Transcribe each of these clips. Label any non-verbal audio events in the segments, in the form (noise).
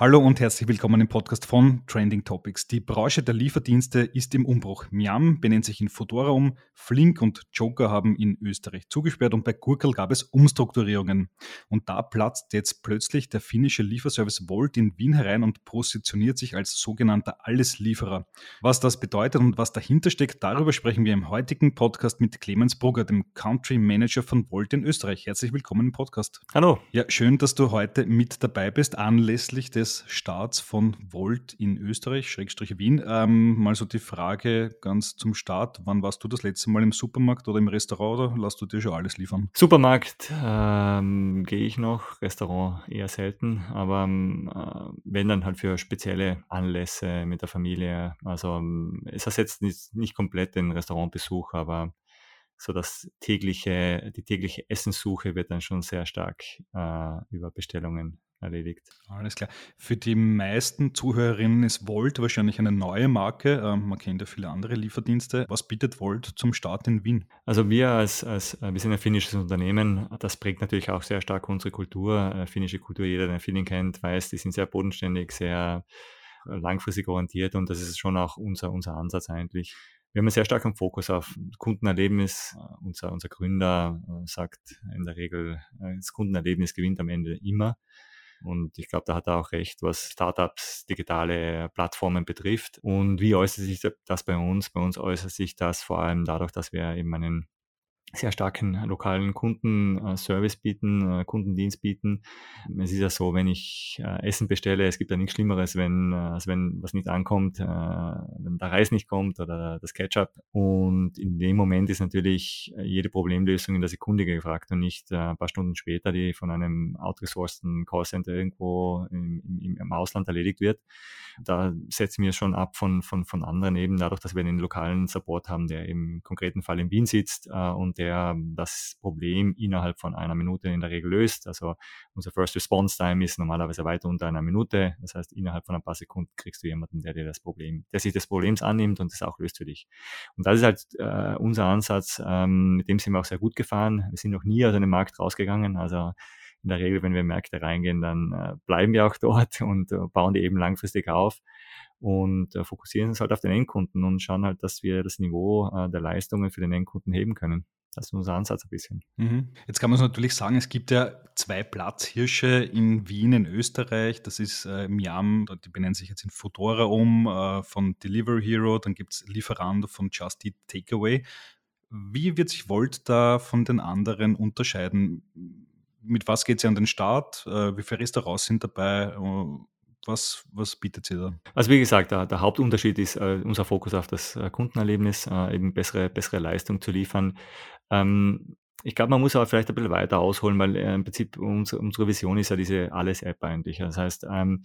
Hallo und herzlich willkommen im Podcast von Trending Topics. Die Branche der Lieferdienste ist im Umbruch. Miam benennt sich in Fodora um, Flink und Joker haben in Österreich zugesperrt und bei Gurkel gab es Umstrukturierungen. Und da platzt jetzt plötzlich der finnische Lieferservice Volt in Wien herein und positioniert sich als sogenannter Alleslieferer. Was das bedeutet und was dahinter steckt, darüber sprechen wir im heutigen Podcast mit Clemens Brugger, dem Country Manager von Volt in Österreich. Herzlich willkommen im Podcast. Hallo. Ja, schön, dass du heute mit dabei bist, anlässlich des des Starts von Volt in Österreich, Schrägstrich Wien. Ähm, mal so die Frage ganz zum Start. Wann warst du das letzte Mal im Supermarkt oder im Restaurant oder lass du dir schon alles liefern? Supermarkt ähm, gehe ich noch, Restaurant eher selten, aber ähm, äh, wenn dann halt für spezielle Anlässe mit der Familie. Also ähm, es ersetzt nicht, nicht komplett den Restaurantbesuch, aber so das tägliche, die tägliche Essenssuche wird dann schon sehr stark äh, über Bestellungen erledigt. Alles klar. Für die meisten Zuhörerinnen ist Volt wahrscheinlich eine neue Marke. Ähm, man kennt ja viele andere Lieferdienste. Was bietet Volt zum Start in Wien? Also wir als, als äh, wir sind ein finnisches Unternehmen. Das prägt natürlich auch sehr stark unsere Kultur. Äh, finnische Kultur, jeder, der Finning kennt, weiß, die sind sehr bodenständig, sehr äh, langfristig orientiert und das ist schon auch unser, unser Ansatz eigentlich. Wir haben einen sehr starken Fokus auf Kundenerlebnis. Unser, unser Gründer sagt in der Regel, das Kundenerlebnis gewinnt am Ende immer. Und ich glaube, da hat er auch recht, was Startups, digitale Plattformen betrifft. Und wie äußert sich das bei uns? Bei uns äußert sich das vor allem dadurch, dass wir eben einen sehr starken lokalen Kundenservice bieten, äh, Kundendienst bieten. Es ist ja so, wenn ich äh, Essen bestelle, es gibt ja nichts Schlimmeres, wenn, äh, als wenn was nicht ankommt, wenn der Reis nicht kommt oder das Ketchup. Und in dem Moment ist natürlich jede Problemlösung in der Sekunde gefragt und nicht ein paar Stunden später, die von einem outgesourcten Callcenter irgendwo im, im, im Ausland erledigt wird. Da setzen wir schon ab von, von, von anderen eben dadurch, dass wir den lokalen Support haben, der im konkreten Fall in Wien sitzt und der das Problem innerhalb von einer Minute in der Regel löst. Also unser First Response Time ist normalerweise weiter unter einer Minute. Das heißt, innerhalb von ein paar Sekunden kriegst du jemanden, der dir das Problem, der sich des Problems annimmt und das auch löst für dich. Und das ist halt äh, unser Ansatz. Ähm, mit dem sind wir auch sehr gut gefahren. Wir sind noch nie aus einem Markt rausgegangen. Also in der Regel, wenn wir in Märkte reingehen, dann äh, bleiben wir auch (laughs) dort und äh, bauen die eben langfristig auf und äh, fokussieren uns halt auf den Endkunden und schauen halt, dass wir das Niveau äh, der Leistungen für den Endkunden heben können. Das ist unser Ansatz ein bisschen. Mhm. Jetzt kann man es natürlich sagen, es gibt ja zwei Platzhirsche in Wien, in Österreich. Das ist äh, Miam, die benennen sich jetzt in Fodora um, äh, von Delivery Hero. Dann gibt es Lieferando von Just Eat Takeaway. Wie wird sich Volt da von den anderen unterscheiden? Mit was geht sie an den Start? Äh, wie viele Restaurants sind dabei? Äh, was, was bietet sie da? Also wie gesagt, der, der Hauptunterschied ist äh, unser Fokus auf das äh, Kundenerlebnis, äh, eben bessere, bessere Leistung zu liefern. Ähm, ich glaube, man muss aber vielleicht ein bisschen weiter ausholen, weil äh, im Prinzip unsere, unsere Vision ist ja diese Alles-App eigentlich. Das heißt, ähm,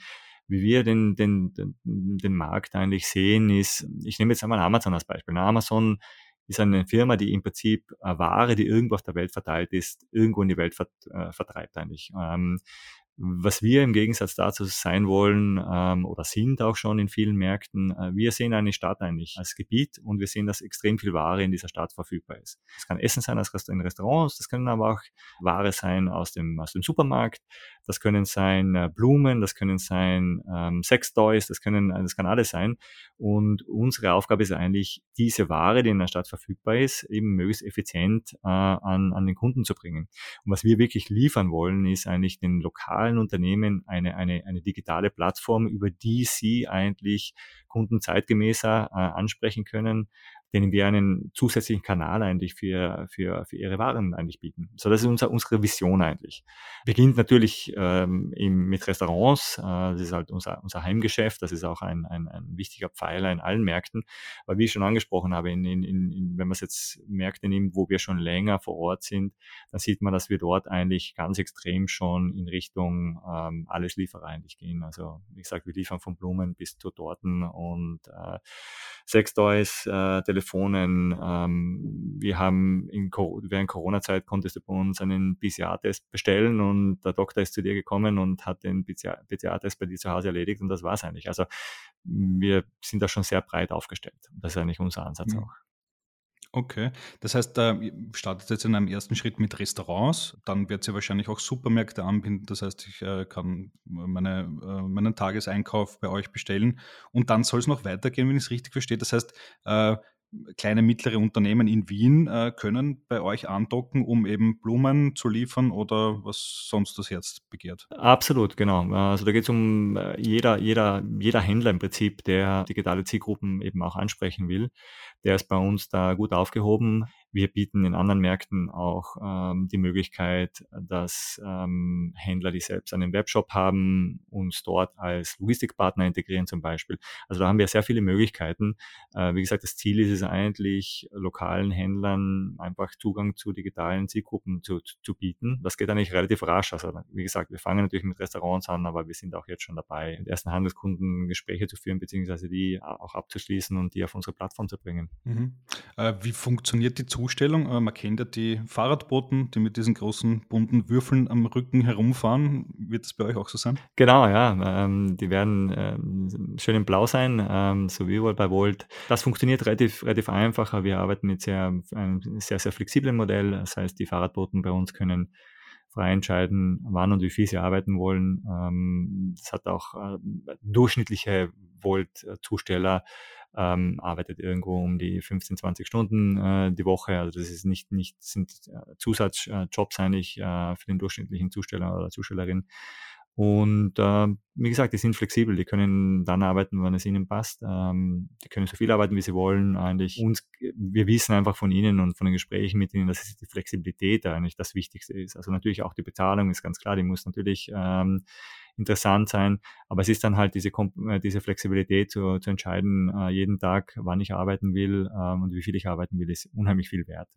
wie wir den, den, den, Markt eigentlich sehen, ist, ich nehme jetzt einmal Amazon als Beispiel. Amazon ist eine Firma, die im Prinzip Ware, die irgendwo auf der Welt verteilt ist, irgendwo in die Welt vert, äh, vertreibt eigentlich. Ähm, was wir im Gegensatz dazu sein wollen ähm, oder sind auch schon in vielen Märkten, äh, wir sehen eine Stadt eigentlich als Gebiet und wir sehen, dass extrem viel Ware in dieser Stadt verfügbar ist. Das kann Essen sein aus Restaurants, das können aber auch Ware sein aus dem, aus dem Supermarkt, das können sein äh, Blumen, das können sein ähm, Sextoys, das können, äh, das kann alles sein. Und unsere Aufgabe ist eigentlich, diese Ware, die in der Stadt verfügbar ist, eben möglichst effizient äh, an, an den Kunden zu bringen. Und was wir wirklich liefern wollen, ist eigentlich den lokalen Unternehmen eine, eine, eine digitale Plattform, über die sie eigentlich Kunden zeitgemäßer äh, ansprechen können, denen wir einen zusätzlichen Kanal eigentlich für, für, für ihre Waren eigentlich bieten. So, das ist unser, unsere Vision eigentlich. Beginnt natürlich ähm, im, mit Restaurants, äh, das ist halt unser, unser Heimgeschäft, das ist auch ein, ein, ein wichtiger Pfeiler in allen Märkten. Aber wie ich schon angesprochen habe, in, in, in, wenn man es jetzt Märkte nimmt, wo wir schon länger vor Ort sind, dann sieht man, dass wir dort eigentlich ganz extrem schon in Richtung ähm, alles Lieferer eigentlich gehen. Also wie gesagt, wir liefern von Blumen bis zu Torten und äh, Sextoys, äh, Telefonen. Ähm, wir haben in, während Corona-Zeit konntest du bei uns einen PCR-Test bestellen und der Doktor ist zu dir gekommen und hat den PCR-Test bei dir zu Hause erledigt und das war es eigentlich. Also wir sind da schon sehr breit aufgestellt. Das ist eigentlich unser Ansatz mhm. auch. Okay, das heißt, äh, ihr startet jetzt in einem ersten Schritt mit Restaurants, dann wird sie wahrscheinlich auch Supermärkte anbinden. Das heißt, ich äh, kann meine, äh, meinen Tageseinkauf bei euch bestellen und dann soll es noch weitergehen, wenn ich es richtig verstehe. Das heißt, äh, kleine, mittlere Unternehmen in Wien äh, können bei euch andocken, um eben Blumen zu liefern oder was sonst das Herz begehrt? Absolut, genau. Also da geht es um äh, jeder, jeder, jeder Händler im Prinzip, der digitale Zielgruppen eben auch ansprechen will. Der ist bei uns da gut aufgehoben. Wir bieten in anderen Märkten auch ähm, die Möglichkeit, dass ähm, Händler, die selbst einen Webshop haben, uns dort als Logistikpartner integrieren zum Beispiel. Also da haben wir sehr viele Möglichkeiten. Äh, wie gesagt, das Ziel ist es eigentlich, lokalen Händlern einfach Zugang zu digitalen Zielgruppen zu, zu, zu bieten. Das geht eigentlich relativ rasch. Also wie gesagt, wir fangen natürlich mit Restaurants an, aber wir sind auch jetzt schon dabei, mit ersten Handelskunden Gespräche zu führen, beziehungsweise die auch abzuschließen und die auf unsere Plattform zu bringen. Mhm. Äh, wie funktioniert die Zustellung? Äh, man kennt ja die Fahrradboten, die mit diesen großen bunten Würfeln am Rücken herumfahren. Wird das bei euch auch so sein? Genau, ja. Ähm, die werden ähm, schön in Blau sein, ähm, so wie überall bei Volt. Das funktioniert relativ, relativ einfach. Wir arbeiten mit sehr, einem sehr, sehr flexiblen Modell. Das heißt, die Fahrradboten bei uns können frei entscheiden, wann und wie viel sie arbeiten wollen. Ähm, das hat auch äh, durchschnittliche Volt-Zusteller ähm, arbeitet irgendwo um die 15, 20 Stunden äh, die Woche. Also das ist nicht, nicht sind äh, Zusatzjobs eigentlich äh, für den durchschnittlichen Zusteller oder Zustellerin. Und äh, wie gesagt, die sind flexibel, die können dann arbeiten, wann es ihnen passt. Ähm, die können so viel arbeiten, wie sie wollen. Eigentlich uns, wir wissen einfach von ihnen und von den Gesprächen mit ihnen, dass die Flexibilität eigentlich das Wichtigste ist. Also natürlich auch die Bezahlung ist ganz klar, die muss natürlich ähm, interessant sein, aber es ist dann halt diese, äh, diese Flexibilität zu, zu entscheiden, äh, jeden Tag, wann ich arbeiten will ähm, und wie viel ich arbeiten will, ist unheimlich viel wert.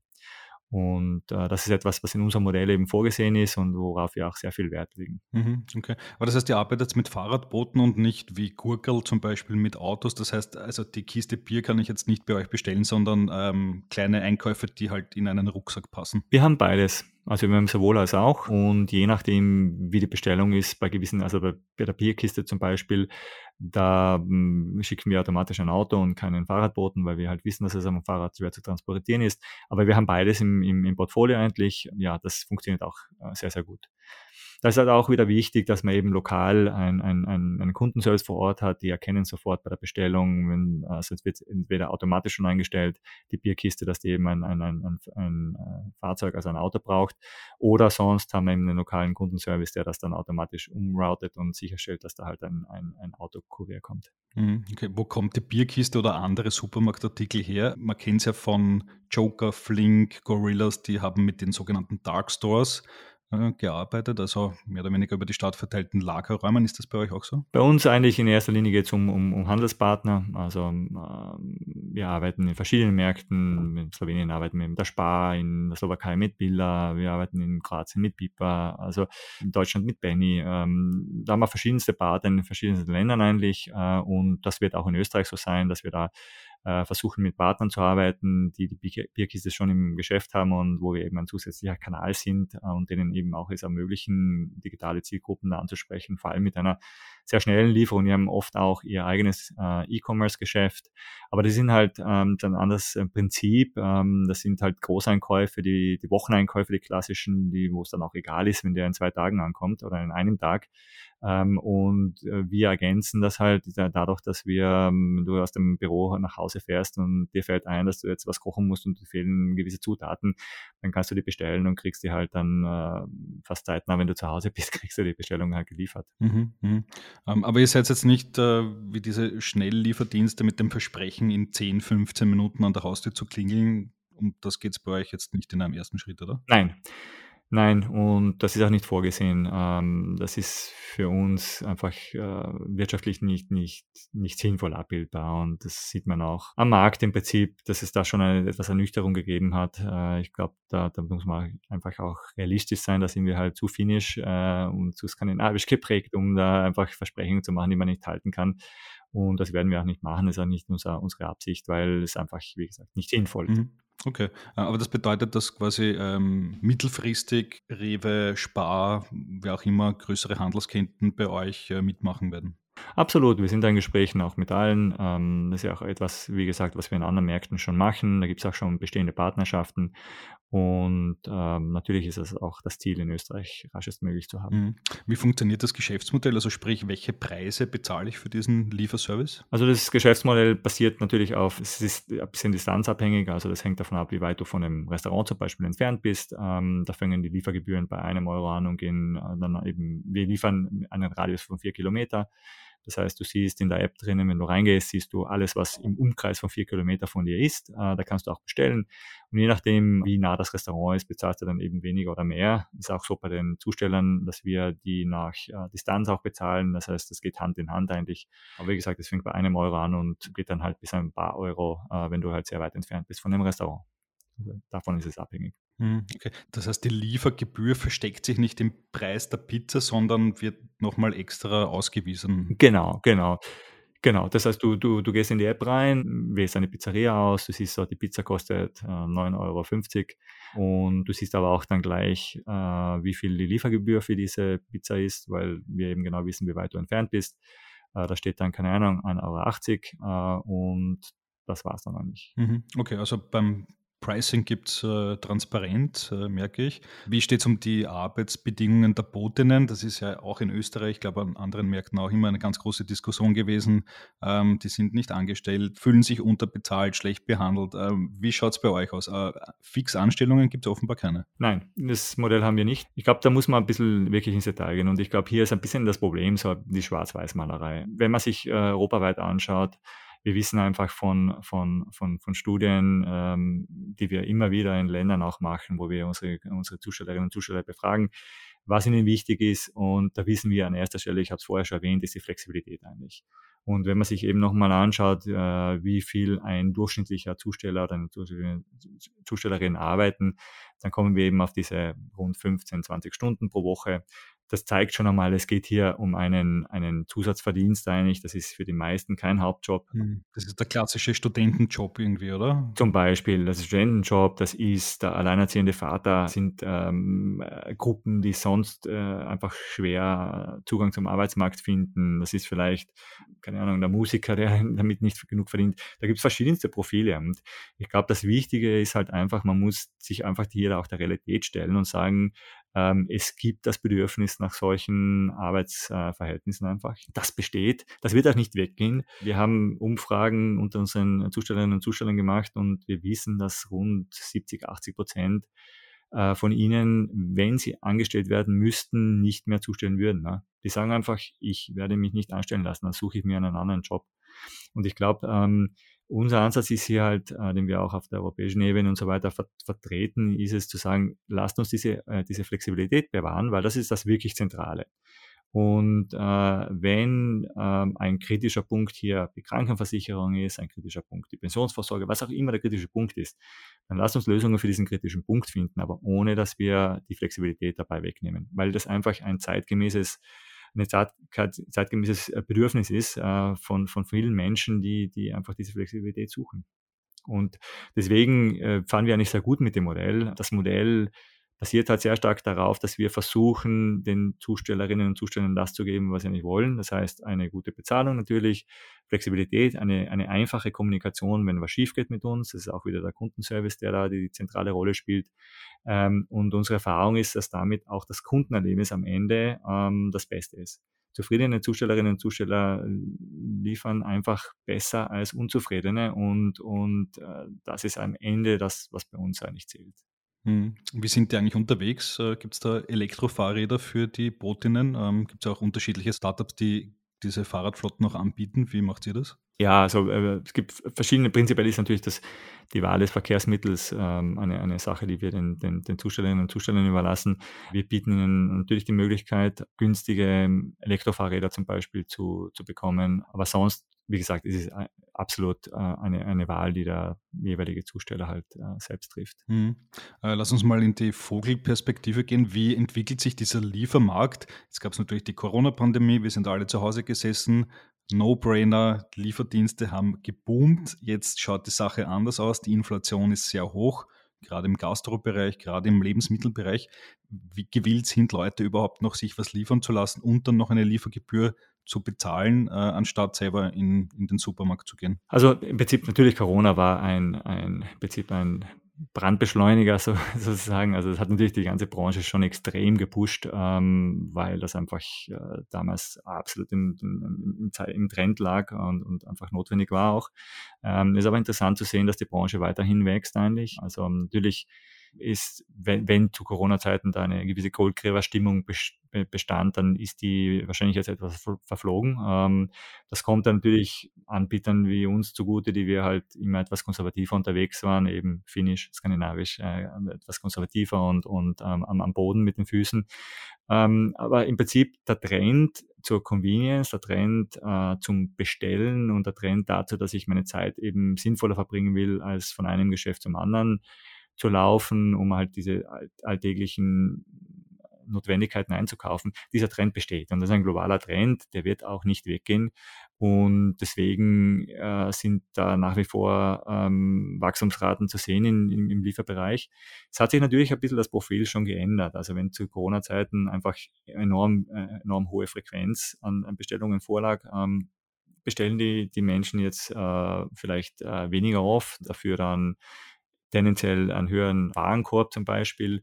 Und äh, das ist etwas, was in unserem Modell eben vorgesehen ist und worauf wir auch sehr viel Wert legen. Mhm, okay. Aber das heißt, ihr arbeitet jetzt mit Fahrradbooten und nicht wie Gurkel zum Beispiel mit Autos. Das heißt, also die Kiste Bier kann ich jetzt nicht bei euch bestellen, sondern ähm, kleine Einkäufe, die halt in einen Rucksack passen. Wir haben beides. Also wir haben sowohl als auch. Und je nachdem, wie die Bestellung ist, bei gewissen, also bei, bei der Bierkiste zum Beispiel, da mh, schicken wir automatisch ein Auto und keinen Fahrradboten, weil wir halt wissen, dass es am Fahrrad schwer zu transportieren ist. Aber wir haben beides im, im, im Portfolio eigentlich. Ja, das funktioniert auch äh, sehr, sehr gut. Da ist halt auch wieder wichtig, dass man eben lokal ein, ein, ein, einen Kundenservice vor Ort hat, die erkennen sofort bei der Bestellung, wenn, also es wird entweder automatisch schon eingestellt, die Bierkiste, dass die eben ein, ein, ein, ein, äh, Fahrzeug, also ein Auto braucht, oder sonst haben wir eben einen lokalen Kundenservice, der das dann automatisch umroutet und sicherstellt, dass da halt ein, ein, ein Autokurier kommt. Mhm, okay. Wo kommt die Bierkiste oder andere Supermarktartikel her? Man kennt es ja von Joker, Flink, Gorillas, die haben mit den sogenannten Dark Stores gearbeitet, also mehr oder weniger über die Stadt verteilten Lagerräumen. Ist das bei euch auch so? Bei uns eigentlich in erster Linie geht es um, um, um, Handelspartner. Also äh, wir arbeiten in verschiedenen Märkten. In Slowenien arbeiten wir mit der Spar, in der Slowakei mit Billa, wir arbeiten in Kroatien mit Pipa, also in Deutschland mit Benny. Ähm, da haben wir verschiedenste Partner in verschiedenen Ländern eigentlich äh, und das wird auch in Österreich so sein, dass wir da äh, versuchen mit Partnern zu arbeiten, die die Bierkiste schon im Geschäft haben und wo wir eben ein zusätzlicher Kanal sind äh, und denen eben auch es ermöglichen, digitale Zielgruppen anzusprechen, vor allem mit einer sehr schnellen Lieferung. Die haben oft auch ihr eigenes äh, E-Commerce-Geschäft, aber das sind halt ähm, ein anderes äh, Prinzip. Ähm, das sind halt Großeinkäufe, die, die Wocheneinkäufe, die klassischen, die, wo es dann auch egal ist, wenn der in zwei Tagen ankommt oder in einem Tag. Ähm, und äh, wir ergänzen das halt dadurch, dass wir, ähm, du aus dem Büro nach Hause fährst und dir fällt ein, dass du jetzt was kochen musst und dir fehlen gewisse Zutaten, dann kannst du die bestellen und kriegst die halt dann äh, fast zeitnah, wenn du zu Hause (laughs) bist, kriegst du die Bestellung halt geliefert. Mhm, mh. Ähm, aber ihr seid jetzt nicht äh, wie diese Schnelllieferdienste mit dem Versprechen, in 10, 15 Minuten an der Haustür zu klingeln. Um das geht es bei euch jetzt nicht in einem ersten Schritt, oder? Nein. Nein, und das ist auch nicht vorgesehen. Ähm, das ist für uns einfach äh, wirtschaftlich nicht, nicht, nicht sinnvoll abbildbar. Und das sieht man auch am Markt im Prinzip, dass es da schon eine, etwas Ernüchterung gegeben hat. Äh, ich glaube, da, da muss man einfach auch realistisch sein. Da sind wir halt zu finnisch äh, und zu skandinavisch geprägt, um da einfach Versprechungen zu machen, die man nicht halten kann. Und das werden wir auch nicht machen. Das ist auch nicht unser, unsere Absicht, weil es einfach, wie gesagt, nicht sinnvoll ist. Mhm. Okay, äh, aber das bedeutet, dass quasi ähm, mittelfristig Rewe, Spar, wer auch immer, größere Handelsketten bei euch äh, mitmachen werden? Absolut, wir sind da in Gesprächen auch mit allen. Ähm, das ist ja auch etwas, wie gesagt, was wir in anderen Märkten schon machen. Da gibt es auch schon bestehende Partnerschaften. Und ähm, natürlich ist es auch das Ziel, in Österreich raschestmöglich zu haben. Mhm. Wie funktioniert das Geschäftsmodell? Also sprich, welche Preise bezahle ich für diesen Lieferservice? Also das Geschäftsmodell basiert natürlich auf, es ist ein bisschen distanzabhängig, also das hängt davon ab, wie weit du von einem Restaurant zum Beispiel entfernt bist. Ähm, da fangen die Liefergebühren bei einem Euro an und gehen äh, dann eben, wir liefern einen Radius von vier Kilometer. Das heißt, du siehst in der App drinnen, wenn du reingehst, siehst du alles, was im Umkreis von vier Kilometer von dir ist. Äh, da kannst du auch bestellen. Und je nachdem, wie nah das Restaurant ist, bezahlst du dann eben weniger oder mehr. Ist auch so bei den Zustellern, dass wir die nach äh, Distanz auch bezahlen. Das heißt, das geht Hand in Hand eigentlich. Aber wie gesagt, es fängt bei einem Euro an und geht dann halt bis ein paar Euro, äh, wenn du halt sehr weit entfernt bist von dem Restaurant. Also davon ist es abhängig. Hm, okay. Das heißt, die Liefergebühr versteckt sich nicht im Preis der Pizza, sondern wird nochmal extra ausgewiesen. Genau, genau. Genau, das heißt, du, du, du gehst in die App rein, wählst eine Pizzeria aus, du siehst die Pizza kostet äh, 9,50 Euro und du siehst aber auch dann gleich, äh, wie viel die Liefergebühr für diese Pizza ist, weil wir eben genau wissen, wie weit du entfernt bist. Äh, da steht dann, keine Ahnung, 1,80 Euro äh, und das war es dann eigentlich. Mhm. Okay, also beim Pricing gibt es äh, transparent, äh, merke ich. Wie steht es um die Arbeitsbedingungen der Botinnen? Das ist ja auch in Österreich, ich glaube an anderen Märkten auch immer eine ganz große Diskussion gewesen. Ähm, die sind nicht angestellt, fühlen sich unterbezahlt, schlecht behandelt. Ähm, wie schaut es bei euch aus? Äh, Fixanstellungen gibt es offenbar keine. Nein, das Modell haben wir nicht. Ich glaube, da muss man ein bisschen wirklich ins Detail gehen. Und ich glaube, hier ist ein bisschen das Problem, so die Schwarz-Weiß-Malerei. Wenn man sich äh, europaweit anschaut, wir wissen einfach von, von, von, von Studien, ähm, die wir immer wieder in Ländern auch machen, wo wir unsere, unsere Zustellerinnen und Zusteller befragen, was ihnen wichtig ist. Und da wissen wir an erster Stelle, ich habe es vorher schon erwähnt, ist die Flexibilität eigentlich. Und wenn man sich eben nochmal anschaut, äh, wie viel ein durchschnittlicher Zusteller oder eine Zustellerin arbeiten, dann kommen wir eben auf diese rund 15, 20 Stunden pro Woche das zeigt schon einmal, es geht hier um einen, einen Zusatzverdienst eigentlich. Das ist für die meisten kein Hauptjob. Hm, das ist der klassische Studentenjob irgendwie, oder? Zum Beispiel, das ist Studentenjob, das ist der alleinerziehende Vater, sind ähm, äh, Gruppen, die sonst äh, einfach schwer Zugang zum Arbeitsmarkt finden. Das ist vielleicht, keine Ahnung, der Musiker, der (laughs) damit nicht genug verdient. Da gibt es verschiedenste Profile. Und ich glaube, das Wichtige ist halt einfach, man muss sich einfach hier auch der Realität stellen und sagen, ähm, es gibt das Bedürfnis nach solchen Arbeitsverhältnissen einfach. Das besteht. Das wird auch nicht weggehen. Wir haben Umfragen unter unseren Zustellerinnen und Zustellern gemacht und wir wissen, dass rund 70, 80 Prozent äh, von ihnen, wenn sie angestellt werden müssten, nicht mehr zustellen würden. Ne? Die sagen einfach, ich werde mich nicht anstellen lassen, dann suche ich mir einen anderen Job. Und ich glaube, ähm, unser Ansatz ist hier halt, äh, den wir auch auf der europäischen Ebene und so weiter ver vertreten, ist es zu sagen, lasst uns diese, äh, diese Flexibilität bewahren, weil das ist das wirklich Zentrale. Und äh, wenn ähm, ein kritischer Punkt hier die Krankenversicherung ist, ein kritischer Punkt die Pensionsvorsorge, was auch immer der kritische Punkt ist, dann lasst uns Lösungen für diesen kritischen Punkt finden, aber ohne dass wir die Flexibilität dabei wegnehmen, weil das einfach ein zeitgemäßes ein Zeit, zeitgemäßes äh, Bedürfnis ist äh, von, von vielen Menschen, die, die einfach diese Flexibilität suchen. Und deswegen äh, fahren wir eigentlich sehr gut mit dem Modell. Das Modell basiert halt sehr stark darauf, dass wir versuchen, den Zustellerinnen und Zustellern das zu geben, was sie nicht wollen. Das heißt, eine gute Bezahlung natürlich, Flexibilität, eine, eine einfache Kommunikation, wenn was schief geht mit uns. Das ist auch wieder der Kundenservice, der da die zentrale Rolle spielt. Ähm, und unsere Erfahrung ist, dass damit auch das Kundenerlebnis am Ende ähm, das Beste ist. Zufriedene Zustellerinnen und Zusteller äh, liefern einfach besser als unzufriedene und, und äh, das ist am Ende das, was bei uns eigentlich zählt. Hm. Wie sind die eigentlich unterwegs? Äh, Gibt es da Elektrofahrräder für die Bootinnen? Ähm, Gibt es auch unterschiedliche Startups, die diese Fahrradflotten noch anbieten? Wie macht ihr das? Ja, also äh, es gibt verschiedene, prinzipiell ist natürlich das, die Wahl des Verkehrsmittels ähm, eine, eine Sache, die wir den, den, den Zustellerinnen und Zustellern überlassen. Wir bieten ihnen natürlich die Möglichkeit, günstige Elektrofahrräder zum Beispiel zu, zu bekommen, aber sonst wie gesagt, es ist äh, absolut äh, eine, eine Wahl, die der jeweilige Zusteller halt äh, selbst trifft. Äh, lass uns mal in die Vogelperspektive gehen. Wie entwickelt sich dieser Liefermarkt? Jetzt gab es natürlich die Corona-Pandemie, wir sind alle zu Hause gesessen. No-Brainer, Lieferdienste haben geboomt. Jetzt schaut die Sache anders aus. Die Inflation ist sehr hoch. gerade im Gastrobereich, gerade im Lebensmittelbereich. Wie gewillt sind Leute überhaupt noch, sich was liefern zu lassen und dann noch eine Liefergebühr zu bezahlen, äh, anstatt selber in, in den Supermarkt zu gehen? Also im Prinzip natürlich Corona war ein, ein im Prinzip ein Brandbeschleuniger so, (laughs) sozusagen. Also das hat natürlich die ganze Branche schon extrem gepusht, ähm, weil das einfach äh, damals absolut im, im, im, Trend lag und, und einfach notwendig war auch. Ähm, ist aber interessant zu sehen, dass die Branche weiterhin wächst eigentlich. Also natürlich ist, wenn, wenn zu Corona-Zeiten da eine gewisse Goldgräber-Stimmung bestand, dann ist die wahrscheinlich jetzt etwas verflogen. Ähm, das kommt dann natürlich Anbietern wie uns zugute, die wir halt immer etwas konservativer unterwegs waren, eben finnisch, skandinavisch, äh, etwas konservativer und, und ähm, am, am Boden mit den Füßen. Ähm, aber im Prinzip der Trend zur Convenience, der Trend äh, zum Bestellen und der Trend dazu, dass ich meine Zeit eben sinnvoller verbringen will, als von einem Geschäft zum anderen, zu laufen, um halt diese alltäglichen Notwendigkeiten einzukaufen. Dieser Trend besteht und das ist ein globaler Trend, der wird auch nicht weggehen und deswegen äh, sind da nach wie vor ähm, Wachstumsraten zu sehen in, in, im Lieferbereich. Es hat sich natürlich ein bisschen das Profil schon geändert. Also wenn zu Corona-Zeiten einfach enorm, äh, enorm hohe Frequenz an, an Bestellungen vorlag, ähm, bestellen die, die Menschen jetzt äh, vielleicht äh, weniger oft, dafür dann tendenziell einen höheren Warenkorb zum Beispiel.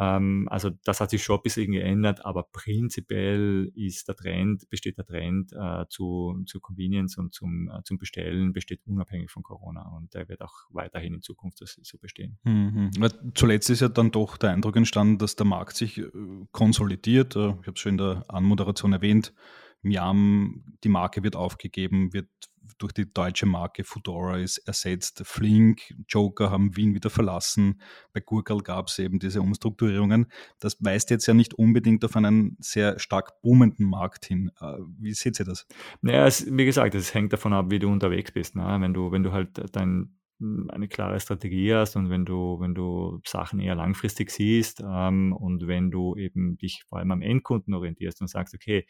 Ähm, also das hat sich schon ein bisschen geändert, aber prinzipiell ist der Trend, besteht der Trend äh, zu, zu Convenience und zum, äh, zum Bestellen besteht unabhängig von Corona und der wird auch weiterhin in Zukunft so bestehen. Mhm. Zuletzt ist ja dann doch der Eindruck entstanden, dass der Markt sich äh, konsolidiert. Äh, ich habe es schon in der Anmoderation erwähnt. Miam, die Marke wird aufgegeben, wird durch die deutsche Marke Fedora ist ersetzt. Flink, Joker haben Wien wieder verlassen. Bei Gurkel gab es eben diese Umstrukturierungen. Das weist jetzt ja nicht unbedingt auf einen sehr stark boomenden Markt hin. Äh, wie seht ihr das? Naja, es, wie gesagt, es hängt davon ab, wie du unterwegs bist. Ne? Wenn du, wenn du halt dein eine klare Strategie hast und wenn du, wenn du Sachen eher langfristig siehst ähm, und wenn du eben dich vor allem am Endkunden orientierst und sagst, okay,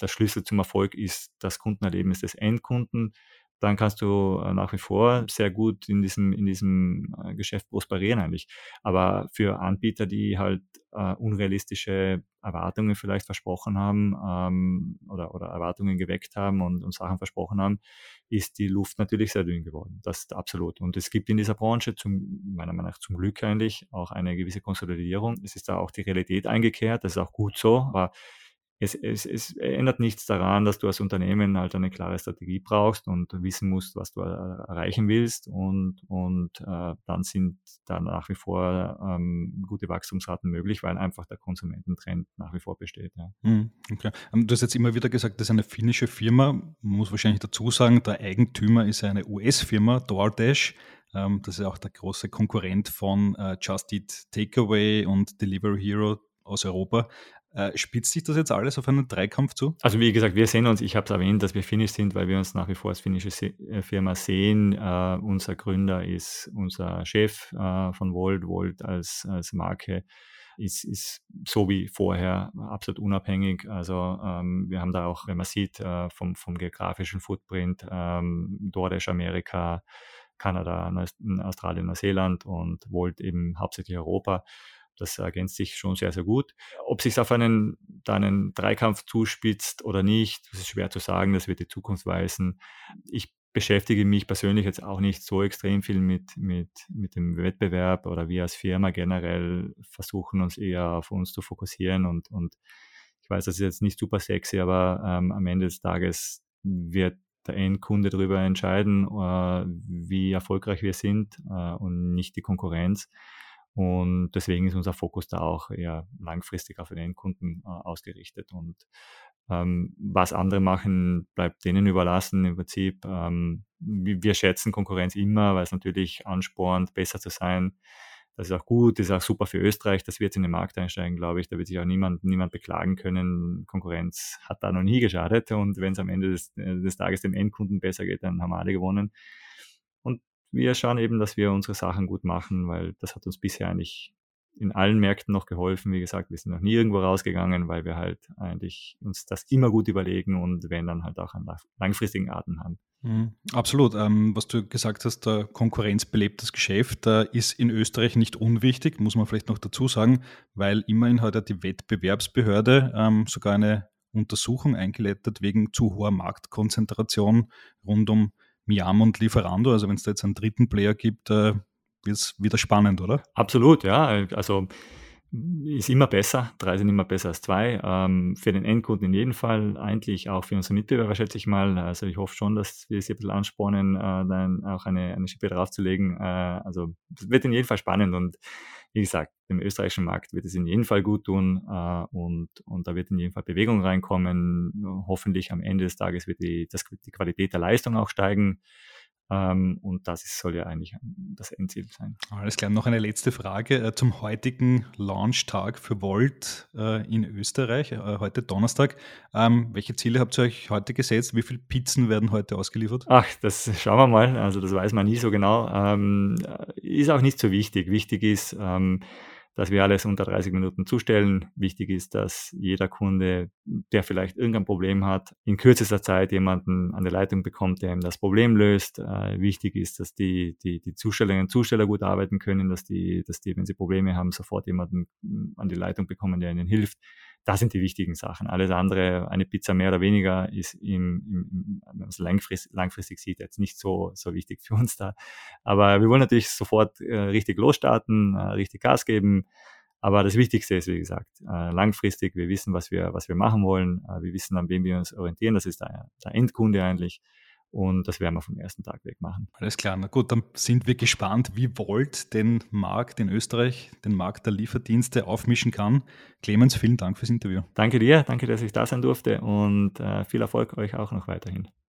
der Schlüssel zum Erfolg ist das Kundenerlebnis des Endkunden, dann kannst du äh, nach wie vor sehr gut in diesem, in diesem äh, Geschäft prosperieren eigentlich. Aber für Anbieter, die halt äh, unrealistische Erwartungen vielleicht versprochen haben ähm, oder, oder Erwartungen geweckt haben und, und Sachen versprochen haben, ist die Luft natürlich sehr dünn geworden. Das ist absolut. Und es gibt in dieser Branche zum, meiner Meinung nach zum Glück eigentlich auch eine gewisse Konsolidierung. Es ist da auch die Realität eingekehrt, das ist auch gut so, aber es, es, es ändert nichts daran, dass du als Unternehmen halt eine klare Strategie brauchst und wissen musst, was du erreichen willst und, und äh, dann sind da nach wie vor ähm, gute Wachstumsraten möglich, weil einfach der Konsumententrend nach wie vor besteht. Ja. Hm, okay. Ähm, du hast jetzt immer wieder gesagt, das ist eine finnische Firma. Man muss wahrscheinlich dazu sagen, der Eigentümer ist eine US-Firma, DoorDash. Ähm, das ist auch der große Konkurrent von äh, Just Eat Takeaway und Delivery Hero aus Europa. Äh, spitzt sich das jetzt alles auf einen Dreikampf zu? Also wie gesagt, wir sehen uns, ich habe es erwähnt, dass wir finnisch sind, weil wir uns nach wie vor als finnische Se äh, Firma sehen. Uh, unser Gründer ist unser Chef uh, von Volt. Volt als, als Marke ist, ist so wie vorher absolut unabhängig. Also ähm, wir haben da auch, wenn man sieht, äh, vom, vom geografischen Footprint, ähm, DoorDash Amerika, Kanada, Australien, Neuseeland und Volt eben hauptsächlich Europa. Das ergänzt sich schon sehr, sehr gut. Ob sich auf einen, einen Dreikampf zuspitzt oder nicht, das ist schwer zu sagen, das wird die Zukunft weisen. Ich beschäftige mich persönlich jetzt auch nicht so extrem viel mit, mit, mit dem Wettbewerb oder wir als Firma generell versuchen uns eher auf uns zu fokussieren und, und ich weiß, das ist jetzt nicht super sexy, aber ähm, am Ende des Tages wird der Endkunde darüber entscheiden, äh, wie erfolgreich wir sind äh, und nicht die Konkurrenz. Und deswegen ist unser Fokus da auch eher langfristig auf den Endkunden äh, ausgerichtet. Und ähm, was andere machen, bleibt denen überlassen. Im Prinzip, ähm, wir schätzen Konkurrenz immer, weil es natürlich anspornt, besser zu sein. Das ist auch gut, das ist auch super für Österreich, dass wir jetzt in den Markt einsteigen, glaube ich. Da wird sich auch niemand, niemand beklagen können. Konkurrenz hat da noch nie geschadet und wenn es am Ende des, des Tages dem Endkunden besser geht, dann haben alle gewonnen. Und wir schauen eben, dass wir unsere Sachen gut machen, weil das hat uns bisher eigentlich in allen Märkten noch geholfen. Wie gesagt, wir sind noch nie irgendwo rausgegangen, weil wir halt eigentlich uns das immer gut überlegen und wenn dann halt auch einen langfristigen Atem haben. Mhm, absolut. Ähm, was du gesagt hast, der konkurrenzbelebtes Geschäft äh, ist in Österreich nicht unwichtig, muss man vielleicht noch dazu sagen, weil immerhin hat ja die Wettbewerbsbehörde ähm, sogar eine Untersuchung eingeleitet wegen zu hoher Marktkonzentration rund um Miam und Lieferando. Also wenn es da jetzt einen dritten Player gibt, äh, wird es wieder spannend, oder? Absolut, ja. Also ist immer besser. Drei sind immer besser als zwei. Ähm, für den Endkunden in jedem Fall, eigentlich auch für unsere Mitbewerber, schätze ich mal. Also ich hoffe schon, dass wir sie ein bisschen anspornen, äh, dann auch eine, eine Schippe draufzulegen. Äh, also es wird in jedem Fall spannend und wie gesagt, im österreichischen Markt wird es in jedem Fall gut tun äh, und, und da wird in jedem Fall Bewegung reinkommen. Hoffentlich am Ende des Tages wird die, das, die Qualität der Leistung auch steigen. Ähm, und das ist, soll ja eigentlich das Endziel sein. Alles klar. Noch eine letzte Frage äh, zum heutigen Launchtag für Volt äh, in Österreich, äh, heute Donnerstag. Ähm, welche Ziele habt ihr euch heute gesetzt? Wie viele Pizzen werden heute ausgeliefert? Ach, das schauen wir mal. Also das weiß man nie so genau. Ähm, ist auch nicht so wichtig. Wichtig ist, dass wir alles unter 30 Minuten zustellen. Wichtig ist, dass jeder Kunde, der vielleicht irgendein Problem hat, in kürzester Zeit jemanden an der Leitung bekommt, der ihm das Problem löst. Äh, wichtig ist, dass die, die, die Zustellerinnen und Zusteller gut arbeiten können, dass die, dass die, wenn sie Probleme haben, sofort jemanden an die Leitung bekommen, der ihnen hilft. Das sind die wichtigen Sachen. Alles andere, eine Pizza mehr oder weniger, ist im, im, es langfristig, langfristig sieht, jetzt nicht so, so wichtig für uns da. Aber wir wollen natürlich sofort äh, richtig losstarten, äh, richtig Gas geben. Aber das Wichtigste ist, wie gesagt, äh, langfristig, wir wissen, was wir, was wir machen wollen. Äh, wir wissen, an wem wir uns orientieren. Das ist der, der Endkunde eigentlich. Und das werden wir vom ersten Tag weg machen. Alles klar. Na gut, dann sind wir gespannt, wie Volt den Markt in Österreich, den Markt der Lieferdienste aufmischen kann. Clemens, vielen Dank fürs Interview. Danke dir, danke, dass ich da sein durfte und äh, viel Erfolg euch auch noch weiterhin.